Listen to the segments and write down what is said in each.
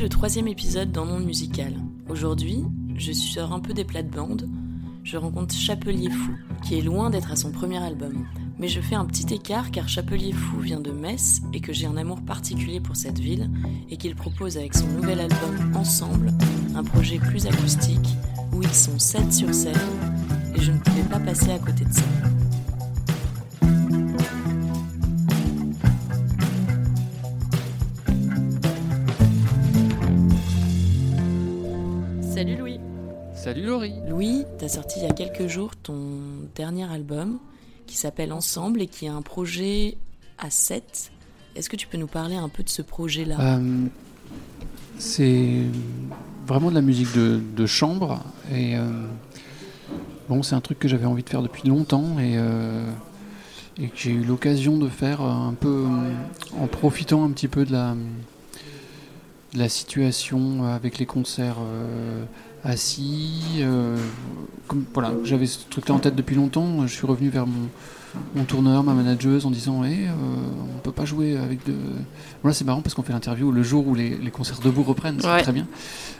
Le troisième épisode d'un monde musical. Aujourd'hui, je sors un peu des plates-bandes. Je rencontre Chapelier Fou, qui est loin d'être à son premier album. Mais je fais un petit écart car Chapelier Fou vient de Metz et que j'ai un amour particulier pour cette ville et qu'il propose avec son nouvel album Ensemble un projet plus acoustique où ils sont 7 sur scène et je ne pouvais pas passer à côté de ça. Laurie. Louis, t'as sorti il y a quelques jours ton dernier album qui s'appelle Ensemble et qui est un projet à 7. Est-ce que tu peux nous parler un peu de ce projet-là? Euh, c'est vraiment de la musique de, de chambre et euh, bon, c'est un truc que j'avais envie de faire depuis longtemps et, euh, et que j'ai eu l'occasion de faire un peu en profitant un petit peu de la, de la situation avec les concerts euh, assis. euh, comme, voilà, j'avais ce truc-là en tête depuis longtemps. Je suis revenu vers mon, mon tourneur, ma manageuse, en disant hey, euh, on peut pas jouer avec de. Voilà, c'est marrant parce qu'on fait l'interview le jour où les, les concerts debout reprennent, c'est Ouais. très bien.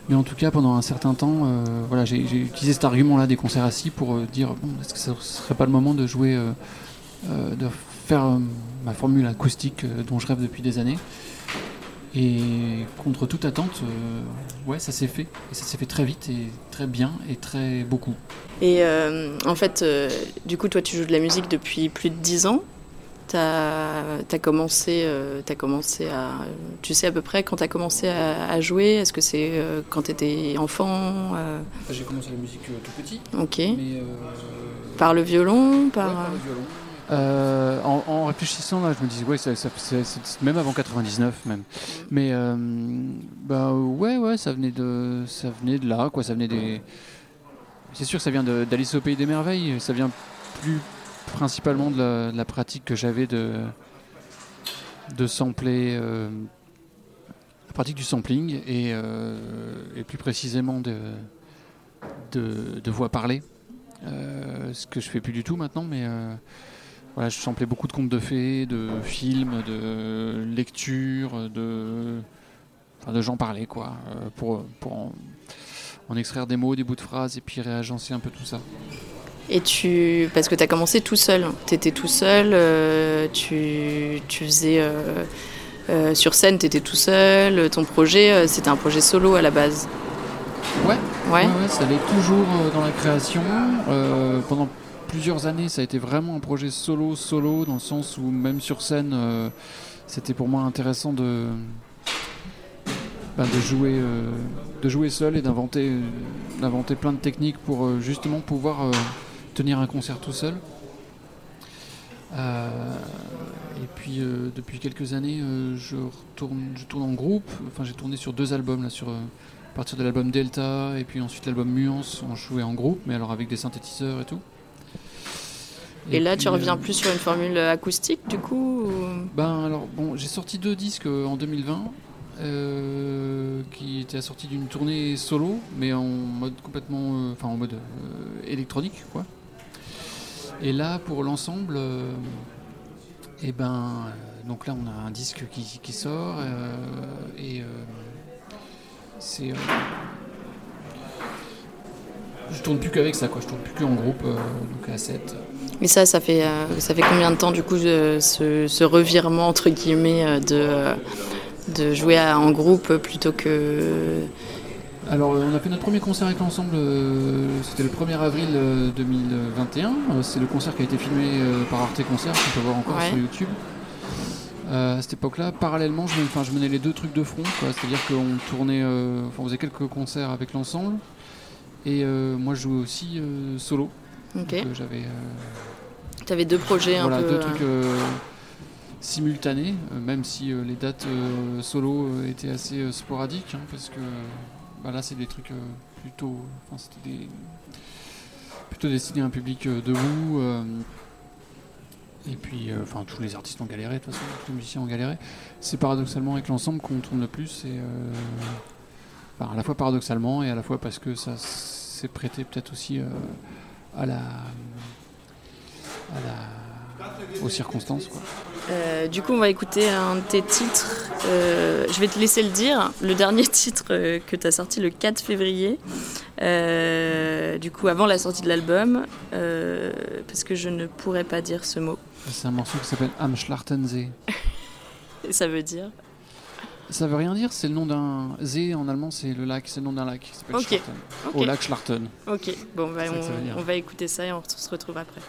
Mais en tout cas, pendant un certain temps, euh, voilà, j'ai utilisé cet argument-là des concerts assis pour euh, dire bon, est-ce que ça serait pas le moment de jouer, de faire ma formule acoustique dont je rêve depuis des années? Et contre toute attente, euh, ouais, ça s'est fait. Et ça s'est fait très vite et très bien et très beaucoup. Et euh, en fait, euh, du coup, toi, tu joues de la musique depuis plus de 10 ans. T'as as commencé, euh, t'as commencé à. Tu sais à peu près quand t'as commencé à, à jouer? Est-ce que c'est euh, quand t'étais enfant euh, J'ai commencé la musique tout petit, Ok. mais Par le violon par... Euh, en, réfléchissant là, je me dis ouais, ça, même avant 99 même. Mais euh, bah ouais, ouais, ça venait de, ça venait de là, quoi. Ça venait des. C'est sûr, ça vient d'Alice au pays des merveilles. Ça vient plus principalement de la, pratique que j'avais de de sampler, euh, la pratique du sampling et, euh, plus précisément de de, voix parlée. Ce que je fais plus du tout maintenant, mais voilà, je samplais beaucoup de contes de fées, de films, de lectures, de, enfin, de gens parler, quoi, euh, pour, pour en, en extraire des mots, des bouts de phrases et puis réagencer un peu tout ça. Et tu. Parce que t'as commencé tout seul. T'étais tout seul, euh, tu, tu faisais. euh, euh, sur scène, t'étais tout seul. Ton projet, c'était un projet solo à la base. Ouais. Ouais. Ouais, ouais, ça allait toujours dans la création. Pendant plusieurs années, ça a été vraiment un projet solo, solo, dans le sens où même sur scène, euh, c'était pour moi intéressant de, ben, de, jouer, euh, de jouer seul et d'inventer, d'inventer plein de techniques pour euh, justement pouvoir euh, tenir un concert tout seul. Et puis depuis quelques années, je, retourne, je tourne en groupe. Enfin, j'ai tourné sur deux albums là, sur, à partir de l'album Delta et puis ensuite l'album Nuance, on jouait en groupe, mais alors avec des synthétiseurs et tout. Et, là, puis, tu reviens euh, plus sur une formule acoustique, du coup ou- Ben alors bon, j'ai sorti deux disques euh, en 2020 euh, qui étaient assortis d'une tournée solo, mais en mode complètement, euh, enfin en mode euh, électronique quoi. Et là pour l'ensemble, et ben euh, donc là on a un disque qui, qui sort et c'est je tourne plus qu'avec ça quoi, je tourne plus qu'en groupe donc à 7. Mais ça, ça fait, euh, ça fait combien de temps, du coup, ce, ce revirement, entre guillemets, euh, de, euh, de jouer à- en groupe plutôt que. Alors, on a fait notre premier concert avec l'ensemble, c'était le 1er avril euh, 2021. Euh, c'est le concert qui a été filmé par Arte Concert, qu'on peut voir encore Ouais. sur YouTube. Euh, à cette époque-là, parallèlement, je, je menais les deux trucs de front, c'est-à-dire qu'on tournait, euh, on faisait quelques concerts avec l'ensemble, et euh, moi je jouais aussi solo. Ok. Donc, euh, j'avais euh, Tu avais deux projets voilà, un peu. deux euh, trucs simultanés, même si les dates solo étaient assez sporadiques, hein, parce que bah, là c'est des trucs plutôt, enfin c'était des plutôt destinés à un public euh, debout. euh, et puis, euh, enfin, tous les artistes ont galéré, de toute façon, tous les musiciens ont galéré. C'est paradoxalement avec l'ensemble qu'on tourne le plus, et enfin, à la fois paradoxalement et à la fois parce que ça s'est prêté peut-être aussi à la à la aux circonstances. Quoi. Euh, du coup, on va écouter un de tes titres. Euh, je vais te laisser le dire. Le dernier titre euh, que tu as sorti le 4 février. du coup, avant la sortie de l'album. parce que je ne pourrais pas dire ce mot. C'est un morceau qui s'appelle Am Schlartensee. Et ça veut dire Ça veut rien dire. C'est le nom d'un. See en allemand, c'est le lac. C'est le nom d'un lac qui s'appelle okay. Au lac Schlarten. Ok, bon, bah, on, on va écouter ça et on se retrouve après.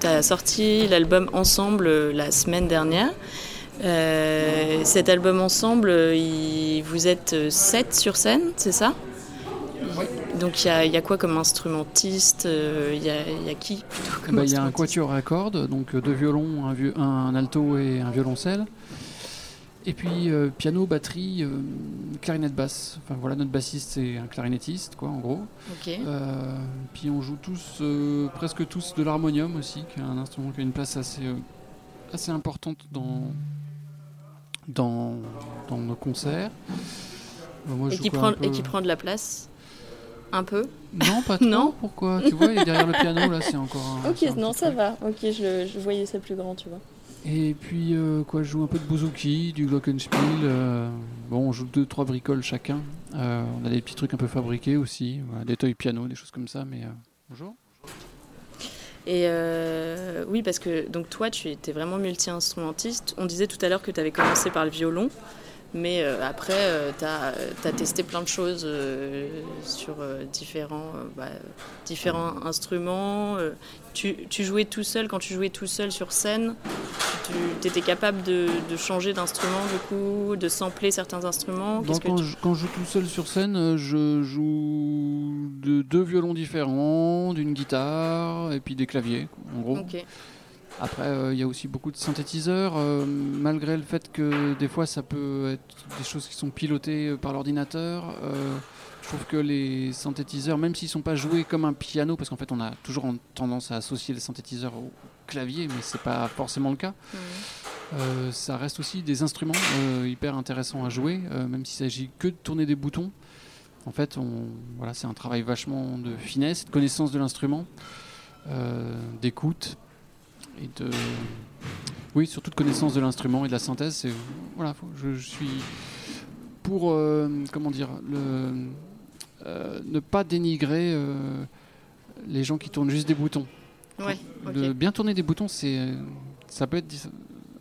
Tu as sorti l'album Ensemble euh, la semaine dernière. Euh, cet album Ensemble, vous êtes euh, sept sur scène, c'est ça? Oui. Donc il y, a quoi comme instrumentiste Il y, a qui bah, Il y a un quatuor à cordes, donc deux violons, un, un, alto et un violoncelle. Et puis euh, piano, batterie, euh, clarinette basse. Enfin voilà, notre bassiste c'est un clarinettiste, quoi, en gros. Ok. Euh, puis on joue tous, presque tous, de l'harmonium aussi, qui est un instrument qui a une place assez, assez importante dans, dans, dans nos concerts. Moi, Et qui, prend, peu- et qui prend de la place Un peu? Non, pas trop. Non? Pourquoi? Tu vois, il est derrière le piano là, c'est encore. un- Ok, non, ça truc. va. Ok, je, je voyais ça plus grand, tu vois. Et puis euh, quoi, je joue un peu de bouzouki, du glockenspiel. euh, bon, on joue deux trois bricoles chacun. Euh, on a des petits trucs un peu fabriqués aussi, des toys piano, des choses comme ça. Mais bonjour. Et oui, parce que donc toi, tu étais vraiment multi-instrumentiste. On disait tout à l'heure que tu avais commencé par le violon, mais après, tu as, testé plein de choses sur différents, bah, instruments. tu, tu jouais tout seul, quand tu jouais tout seul sur scène, tu étais capable de, de changer d'instrument, du coup, de sampler certains instruments. Donc, quand, tu- je, quand je joue tout seul sur scène, euh, je joue de deux violons différents, d'une guitare et puis des claviers, en gros. Ok. Après, euh, il y a aussi beaucoup de synthétiseurs, euh, malgré le fait que des fois ça peut être des choses qui sont pilotées par l'ordinateur. euh, je trouve que les synthétiseurs, même s'ils sont pas joués comme un piano, parce qu'en fait on a toujours en- tendance à associer les synthétiseurs au clavier, mais c'est pas forcément le cas. Mhm. Euh, ça reste aussi des instruments euh, hyper intéressants à jouer, euh, même s'il s'agit que de tourner des boutons. En fait, on, voilà, c'est un travail vachement de finesse, de connaissance de l'instrument, d'écoute et de, oui, surtout de connaissance de l'instrument et de la synthèse. Voilà, faut- je, je suis pour, comment dire, le, ne pas dénigrer les gens qui tournent juste des boutons. Ouais, bien tourner des boutons, c'est, ça peut être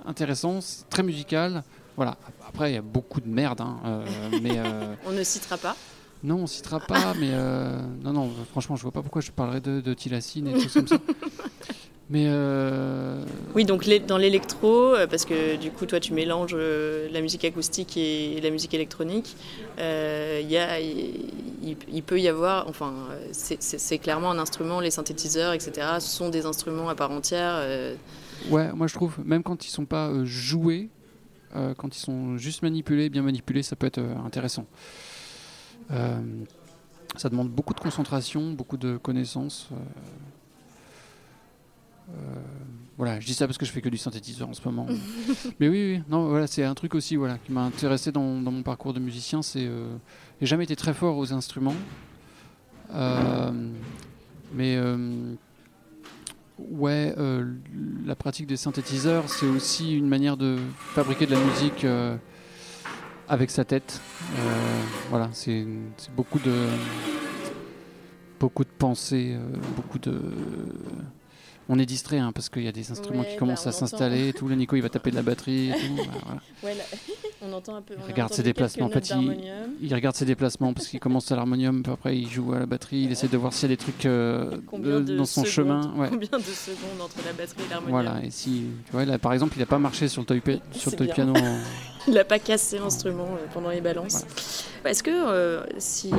intéressant, c'est très musical. Voilà. Après, il y a beaucoup de merde, hein, euh, mais euh, On ne citera pas. non, on citera pas. Mais euh, non, non, franchement, je vois pas pourquoi je parlerais de, de Tilacine et choses comme ça. Mais euh, Oui, donc dans l'électro, euh, parce que du coup, toi, tu mélanges euh, la musique acoustique et la musique électronique, euh, il y a- il, il- il peut y avoir, enfin, c'est- clairement un instrument, les synthétiseurs, etc., sont des instruments à part entière. euh, ouais, moi je trouve, même quand ils sont pas joués, quand ils sont juste manipulés, bien manipulés, ça peut être intéressant. Ça demande beaucoup de concentration, beaucoup de connaissances. Euh, voilà, je dis ça parce que je fais que du synthétiseur en ce moment. Mais oui, non, voilà, c'est un truc aussi, voilà, qui m'a intéressé dans, mon parcours de musicien. C'est, euh, j'ai jamais été très fort aux instruments, Euh, mais euh, ouais, la pratique des synthétiseurs, c'est aussi une manière de fabriquer de la musique avec sa tête. Voilà, c'est, beaucoup de beaucoup beaucoup de on est distrait hein, parce qu'il y a des instruments Ouais, qui bah, commencent on à s'installer tout. Le Nico il va taper de la batterie et tout. Bah, voilà. Ouais, là, on entend un peu. Il on regarde ses déplacements d'harmonium. Il regarde ses déplacements parce qu'il commence à l'harmonium, puis après il joue à la batterie, il essaie de voir s'il y a des trucs euh, Combien de- de dans son secondes- chemin. Ouais. Combien de secondes entre la batterie et l'harmonium Voilà, et si, tu vois, là, par exemple, il n'a pas marché sur le toy, sur le toy piano. en- Il n'a pas cassé l'instrument euh, pendant les balances. Est-ce que euh, si euh,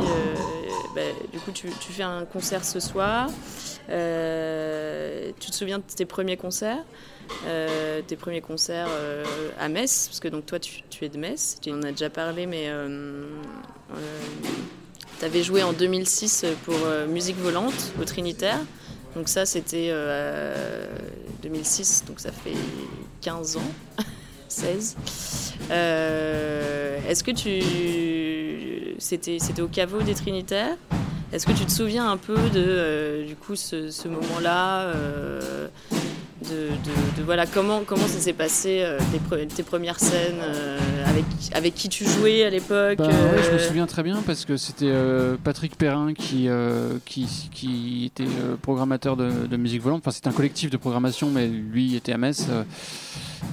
bah, du coup tu, tu fais un concert ce soir, euh, tu te souviens de tes premiers concerts euh, tes premiers concerts euh, à Metz, parce que donc toi tu, tu es de Metz, tu en as déjà parlé, mais tu avais joué en 2006 pour Musique Volante au Trinitaire. Donc ça c'était euh, 2006, donc ça fait 15 ans, 16. Euh, Est-ce que tu. C'était au caveau des Trinitaires? Est-ce que tu te souviens un peu de euh, du coup ce, ce moment-là euh, de, de- de- voilà comment comment ça s'est passé euh, tes, pre- tes premières scènes avec avec qui tu jouais à l'époque Bah, ouais, je me souviens très bien parce que c'était Patrick Perrin qui, qui, qui était programmateur de, de musique volante. Enfin, c'était un collectif de programmation, mais lui était à Metz.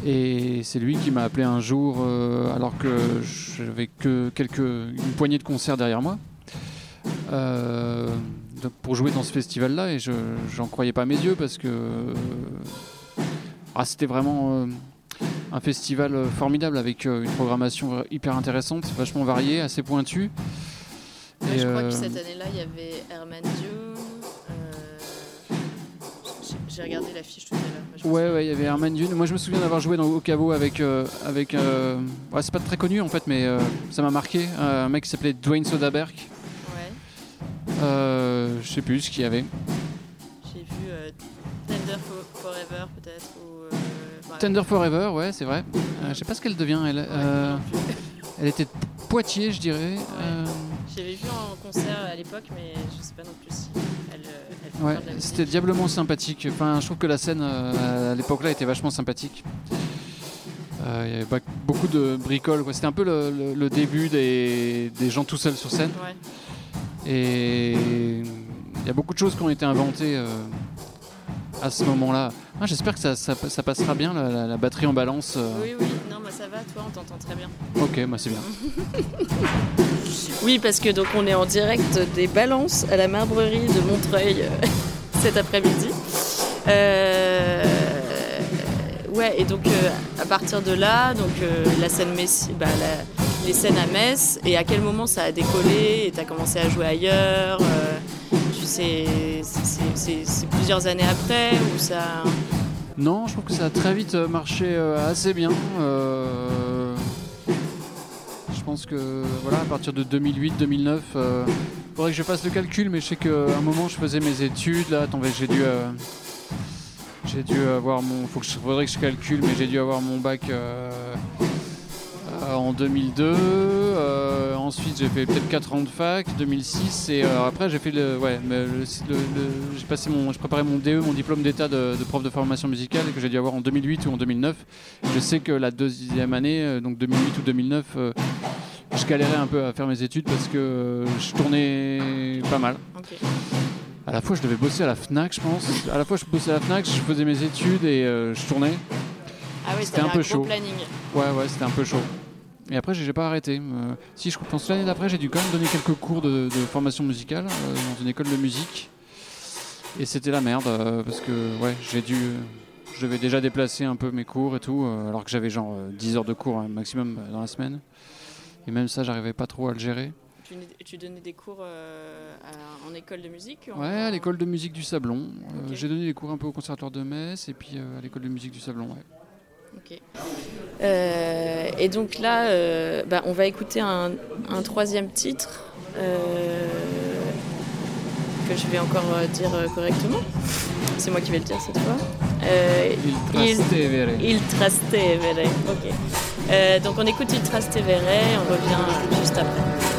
et c'est lui qui m'a appelé un jour, alors que j'avais que quelques, une poignée de concerts derrière moi, euh, pour jouer dans ce festival-là. Et je j'en croyais pas mes yeux parce que ah, c'était vraiment euh, un festival euh, formidable avec euh, une programmation hyper intéressante, vachement variée, assez pointue. Ouais, Et, je crois euh, que cette année-là, il y avait Herman Dieu. euh, j'ai regardé l'affiche tout à l'heure. Ouais, ouais, il y avait Herman Dune. Moi, je me souviens d'avoir joué dans au caveau avec. Euh, avec euh, ouais, c'est pas très connu en fait, mais euh, ça m'a marqué. un mec qui s'appelait Dwayne Soderbergh. Ouais. je sais plus ce qu'il y avait. J'ai vu Tender Forever peut-être. Tender Forever, ouais, c'est vrai. je sais pas ce qu'elle devient. Elle, elle était de Poitiers, je dirais. J'avais vu en concert à l'époque, mais je sais pas non plus si elle. Ouais, c'était diablement sympathique. Enfin, je trouve que la scène euh, à l'époque là était vachement sympathique. Euh, il y avait beaucoup de bricoles. C'était un peu le, début des, gens tout seuls sur scène. Et il y a beaucoup de choses qui ont été inventées euh, à ce moment-là. Ah, j'espère que ça, passera bien, la, batterie en balance. Oui, oui, non, moi ça va, toi on t'entend très bien. Ok, moi c'est bien. Oui, parce que donc on est en direct des balances à la marbrerie de Montreuil euh, cet après-midi. Euh, ouais, et donc euh, à partir de là, donc la scène Messi, bah, les scènes à Metz, et à quel moment ça a décollé et t'as commencé à jouer ailleurs Tu sais, c'est plusieurs années après ou ça Non, je trouve que ça a très vite marché assez bien pense que voilà, à partir de 2008-2009, il euh, faudrait que je fasse le calcul, mais je sais qu'à un moment je faisais mes études. Là, attends, j'ai dû, euh, je, je mais j'ai dû avoir mon bac euh, en 2002. ensuite, j'ai fait peut-être 4 ans de fac, 2006, et après j'ai fait le, ouais, j'ai passé mon, je préparais mon DE, mon diplôme d'état de, prof de formation musicale que j'ai dû avoir en 2008 ou en 2009. Je sais que la deuxième année, donc 2008 ou 2009 je galérais un peu à faire mes études parce que je tournais pas mal. À la fois, je devais bosser à la Fnac, je pense. À la fois, je bossais à la Fnac, je faisais mes études et euh, je tournais. Ah oui, c'était un peu chaud. Ouais, ouais, c'était un peu chaud. Et après, j'ai pas arrêté. Euh, si je pense l'année d'après, j'ai dû quand même donner quelques cours de, formation musicale euh, dans une école de musique. Et c'était la merde parce que ouais, j'ai dû je devais déjà déplacer un peu mes cours et tout, alors que j'avais genre 10 heures de cours hein, maximum dans la semaine. Et même ça, j'arrivais pas trop à le gérer. Tu, donnais des cours euh, en école de musique Ouais, à l'école de musique du Sablon. Euh, j'ai donné des cours un peu au conservatoire de Metz et puis euh, à l'école de musique du Sablon, ouais. Ok. et donc là, bah, on va écouter un, troisième titre que je vais encore dire correctement. C'est moi qui vais le dire cette fois. il Trastevere. Il, il Trastevere, ok. Euh, donc on écoute Il Trastevere, on revient juste après.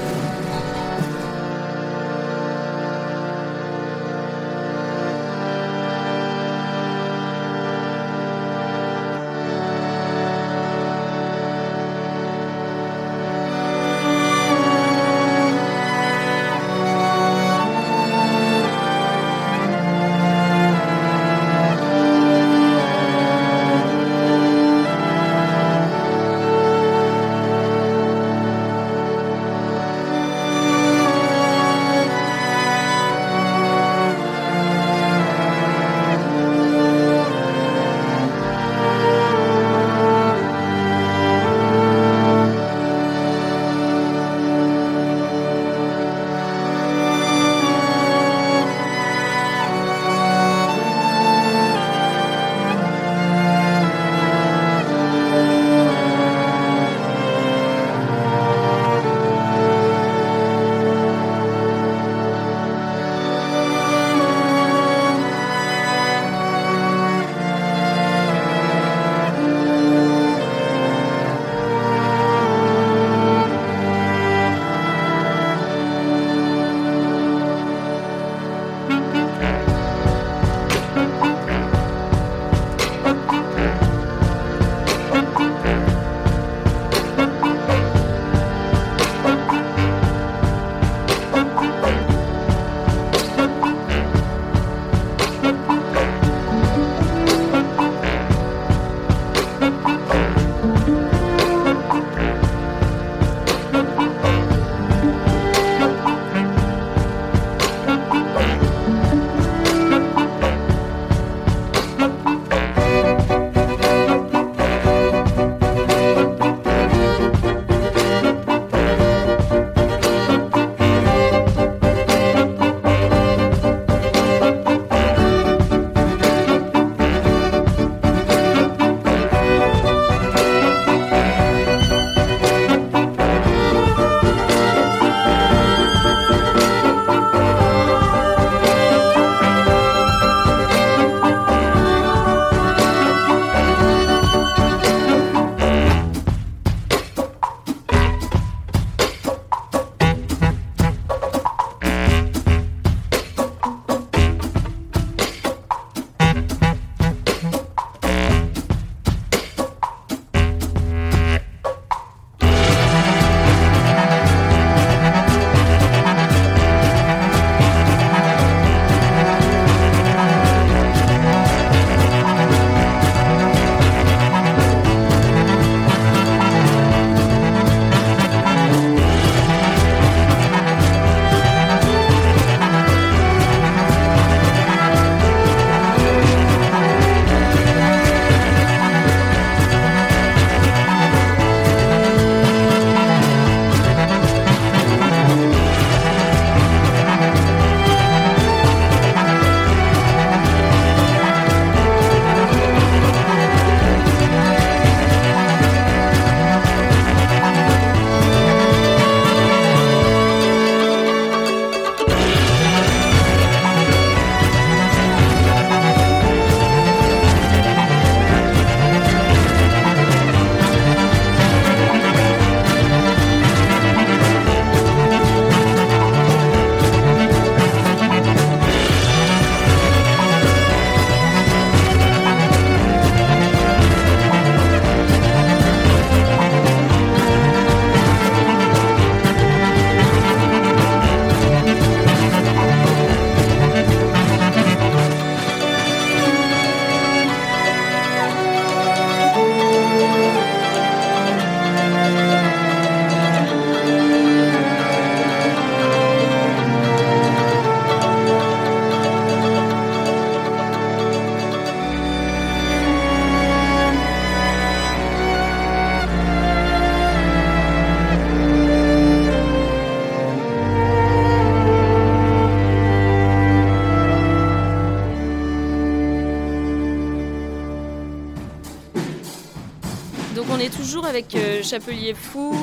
Chapelier Fou.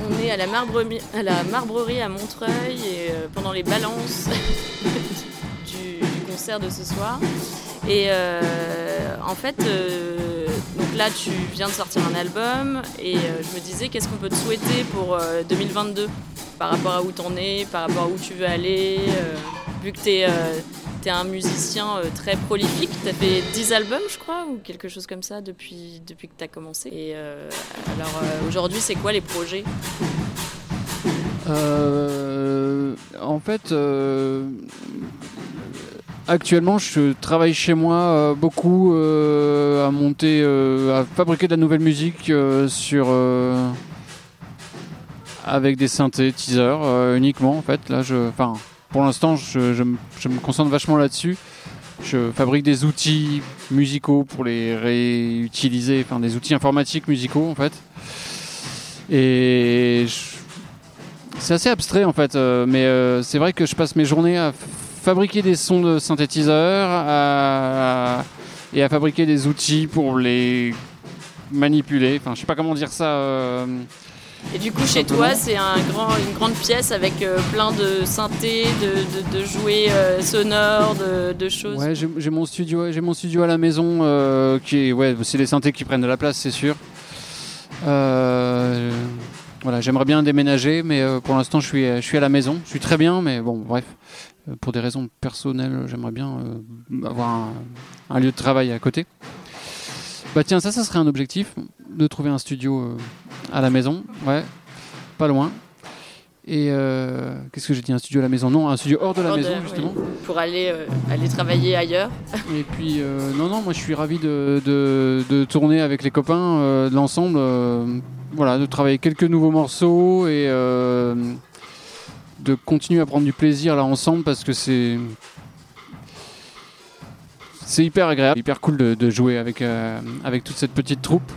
On est à la, marbrerie à, la marbrerie à Montreuil euh, pendant les balances du, concert de ce soir. Et euh, en fait, euh, donc là, tu viens de sortir un album et je me disais, qu'est-ce qu'on peut te souhaiter pour euh, 2022 par rapport à où t'en es, par rapport à où tu veux aller, vu que t'es es un musicien euh, très prolifique, t'as fait 10 albums, je crois, ou quelque chose comme ça depuis, depuis que t'as commencé. Et euh, alors euh, aujourd'hui, c'est quoi les projets? En fait, actuellement, je travaille chez moi beaucoup à monter, à fabriquer de la nouvelle musique sur avec des synthétiseurs uniquement. En fait, là, je, enfin, pour l'instant, je, me- concentre vachement là-dessus. Je fabrique des outils musicaux pour les réutiliser, enfin des outils informatiques musicaux en fait. Et c'est assez abstrait en fait, euh, mais euh, c'est vrai que je passe mes journées à fabriquer des sons de synthétiseurs et à fabriquer des outils pour les manipuler. Enfin, je sais pas comment dire ça. euh, Et du coup, chez toi, c'est un grand, une grande pièce avec euh, plein de synthés, de, de, de jouets euh, sonores, de, de choses. Ouais, j'ai mon studio, j'ai mon studio à la maison euh, qui ouais, c'est les synthés qui prennent de la place, c'est sûr. Euh, voilà, j'aimerais bien déménager, mais pour l'instant, je suis, je suis à la maison. Je suis très bien, mais bon, bref, pour des raisons personnelles, j'aimerais bien avoir un, un lieu de travail à côté. Bah tiens, ça, ça serait un objectif, de trouver un studio euh, à la maison, ouais, pas loin. Et euh, qu'est-ce que j'ai dit Un studio à la maison? Non, un studio hors de la Hors de- maison, oui, justement. pour aller, euh, aller travailler ailleurs. Et puis, euh, non, non, moi je suis ravi de, de, de tourner avec les copains de l'ensemble. voilà, de travailler quelques nouveaux morceaux et de continuer à prendre du plaisir là ensemble parce que c'est. C'est hyper agréable, hyper cool de, de jouer avec, euh, avec toute cette petite troupe.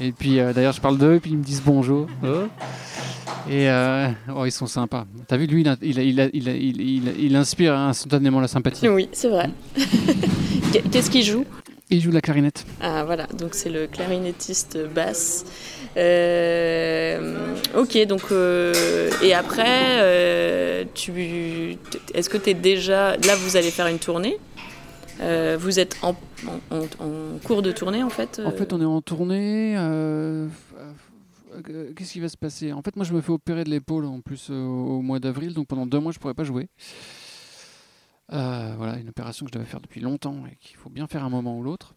Et puis euh, d'ailleurs, je parle d'eux, et puis ils me disent bonjour. Et euh, oh, ils sont sympas. T'as vu, lui, il, a- il, a- il, a- il, a- il, il- il inspire instantanément la sympathie. Oui, c'est vrai. Qu'est-ce qu'il joue? Il joue de la clarinette. Ah voilà, donc c'est le clarinettiste basse. Euh, ok, donc euh, et après, euh, tu, est-ce que tu es déjà là Vous allez faire une tournée? Euh, vous êtes en, en- en- en cours de tournée en fait. En fait, on est en tournée. euh, euh, Qu'est-ce qui va se passer? En fait, moi, je me fais opérer de l'épaule en plus euh, au mois d'avril, donc pendant deux mois, je pourrais pas jouer. Euh, voilà, une opération que je devais faire depuis longtemps et qu'il faut bien faire un moment ou l'autre.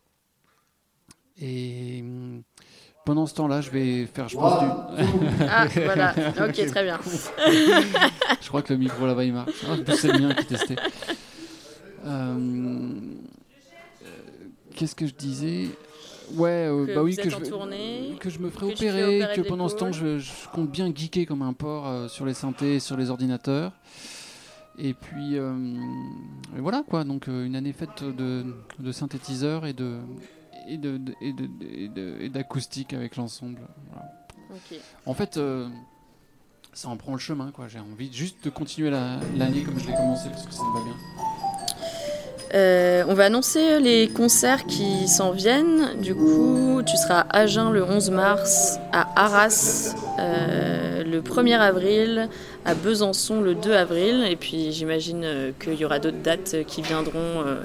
Et hum, pendant ce temps-là, je vais faire, je pense, du... Ah voilà, ok très bien. je crois que le micro là-bas il marche. Ah, c'est le mien qui. Euh, euh, Qu'est-ce que je disais? Ouais, euh, Que bah oui, que je, tournée, que je me ferai opérer, opérer que pendant ce temps je, je compte bien geeker comme un porc euh, sur les synthés, et sur les ordinateurs. Et puis euh, et voilà quoi, donc euh, une année faite de, de synthétiseurs et de et de, de- et de- et d'acoustique avec l'ensemble. Voilà. En fait, euh, ça en prend le chemin, quoi. J'ai envie juste de continuer la- l'année comme je l'ai commencé parce que ça me va bien. Euh, on va annoncer les concerts qui s'en viennent. Du coup, tu seras à Agen le 11 mars, à Arras euh, le 1er avril, à Besançon le 2 avril. Et puis j'imagine euh, qu'il y aura d'autres dates qui viendront euh,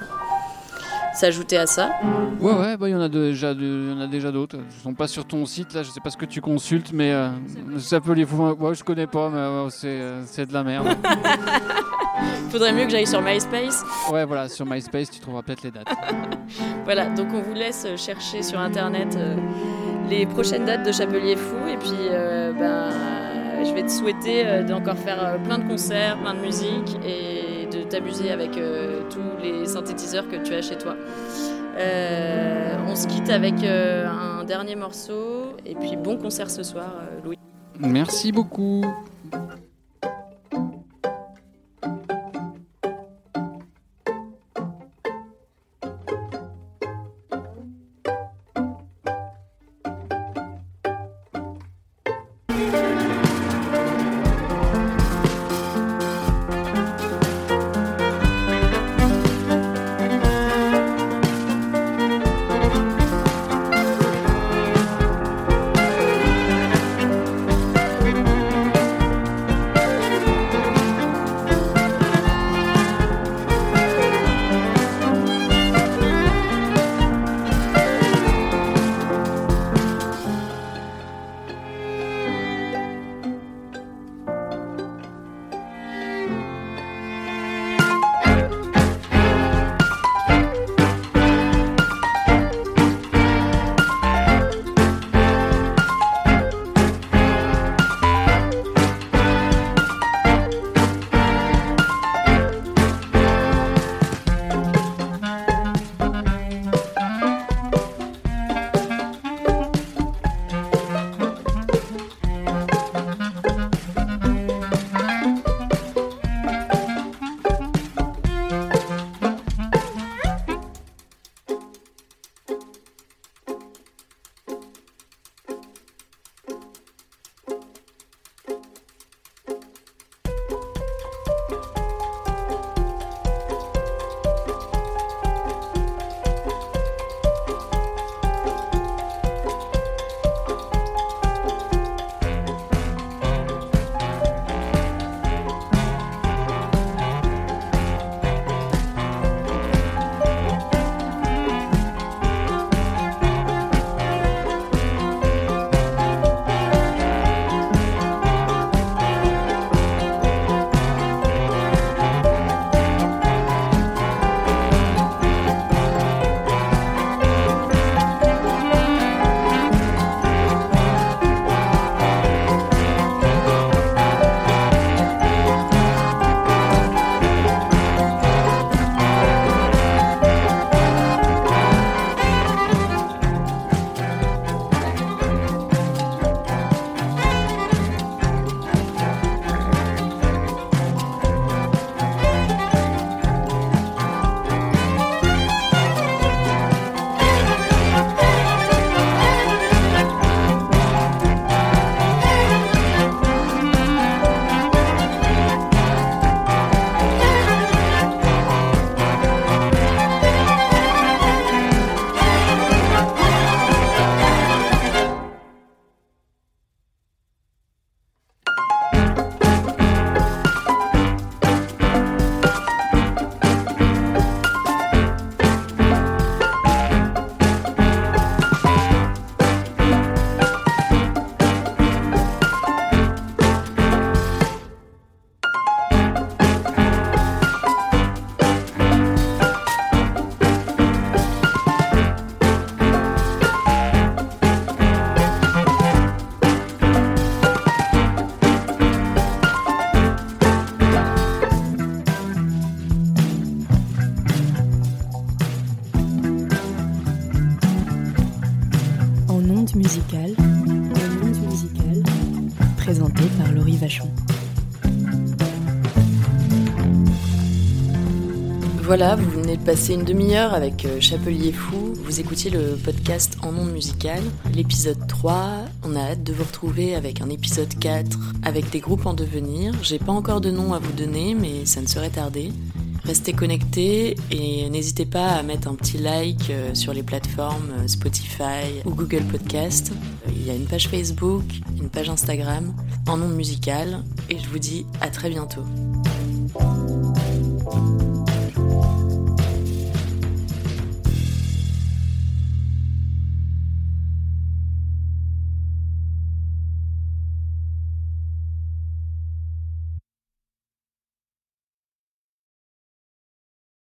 s'ajouter à ça. Ouais, ouais, bah, il y en a déjà, de- y en a déjà d'autres. Ils sont pas sur ton site, là, je sais pas ce que tu consultes, mais euh, ça peut les. Ouais, je connais pas, mais ouais, c'est, euh, c'est de la merde. Faudrait mieux que j'aille sur MySpace. ouais, voilà, sur MySpace, tu trouveras peut-être les dates. Voilà, donc on vous laisse chercher sur internet euh, les prochaines dates de Chapelier Fou. Et puis, euh, ben, je vais te souhaiter euh, d'encore faire euh, plein de concerts, plein de musique et de t'amuser avec euh, tous les synthétiseurs que tu as chez toi. Euh, on se quitte avec euh, un dernier morceau. Et puis, bon concert ce soir, euh, Louis. Merci beaucoup. Minute musicale, la minute par Laurie Vachon. Voilà, vous venez de passer une demi-heure avec euh, Chapelier Fou. Vous écoutiez le podcast En monde musical, l'épisode 3. On a hâte de vous retrouver avec un épisode 4, avec des groupes en devenir. J'ai pas encore de nom à vous donner, mais ça ne serait tardé. Restez connectés et n'hésitez pas à mettre un petit like euh, sur les plateformes euh, Spotify ou Google Podcast. Il y a une page Facebook, une page Instagram en ondes musicales et je vous dis à très bientôt.